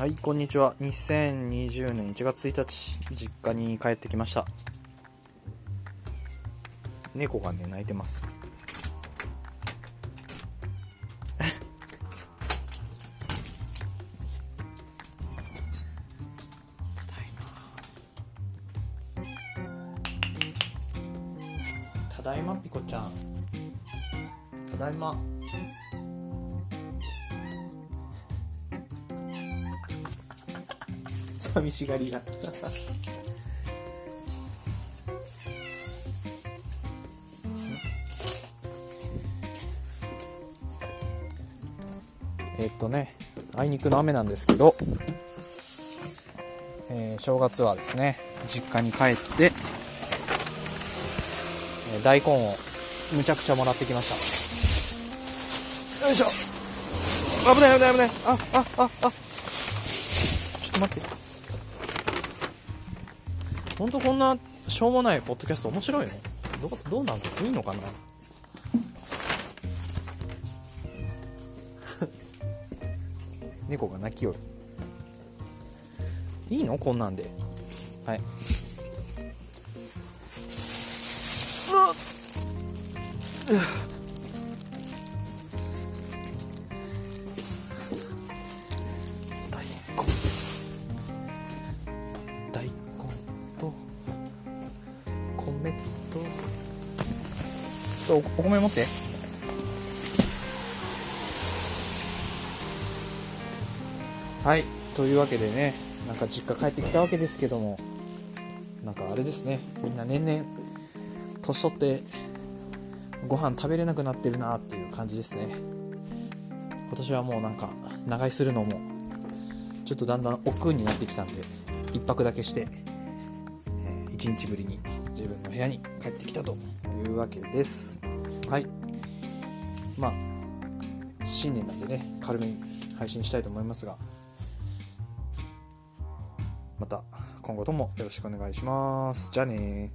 はいこんにちは。2020年1月1日実家に帰ってきました。猫がね泣いてます。ただいまピコちゃん。ただいま寂しがり屋えっとねあいにくの雨なんですけど、えー正月はですね実家に帰って、えー大根をむちゃくちゃもらってきました。よいしょ。危ない危ない危ない。ああああ。ちょっと待って。本当こんなしょうもないポッドキャスト面白いの？どうどうなんいいのかな？猫が鳴きよる。いいの？こんなんで。はい。うわっ。米とお米持って。はいというわけでねなんか実家帰ってきたわけですけどもなんかあれですねみんな年々年取ってご飯食べれなくなってるなっていう感じですね。今年はもうなんか長居するのもちょっとだんだん億劫になってきたんで一泊だけして、えー、1日ぶりに自分の部屋に帰ってきたというわけです。はい。まあ新年なんでね軽めに配信したいと思いますが。また今後ともよろしくお願いします。じゃあね